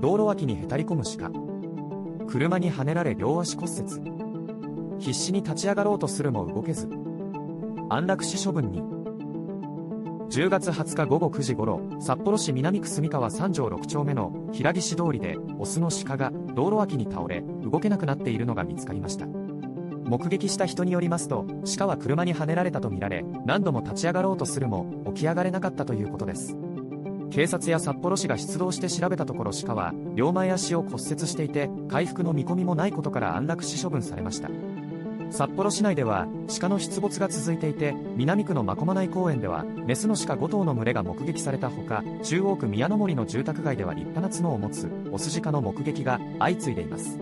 道路脇にへたり込む鹿。車にはねられ両足骨折。必死に立ち上がろうとするも動けず。安楽死処分に。10月20日午後9時頃札幌市南区住川三条6丁目の平岸通りでオスの鹿が道路脇に倒れ動けなくなっているのが見つかりました。目撃した人によりますと鹿は車にはねられたとみられ何度も立ち上がろうとするも起き上がれなかったということです。警察や札幌市が出動して調べたところ鹿は両前足を骨折していて回復の見込みもないことから安楽死処分されました。札幌市内では鹿の出没が続いていて南区の真駒内公園ではメスの鹿5頭の群れが目撃されたほか中央区宮の森の住宅街では立派な角を持つオス鹿の目撃が相次いでいます。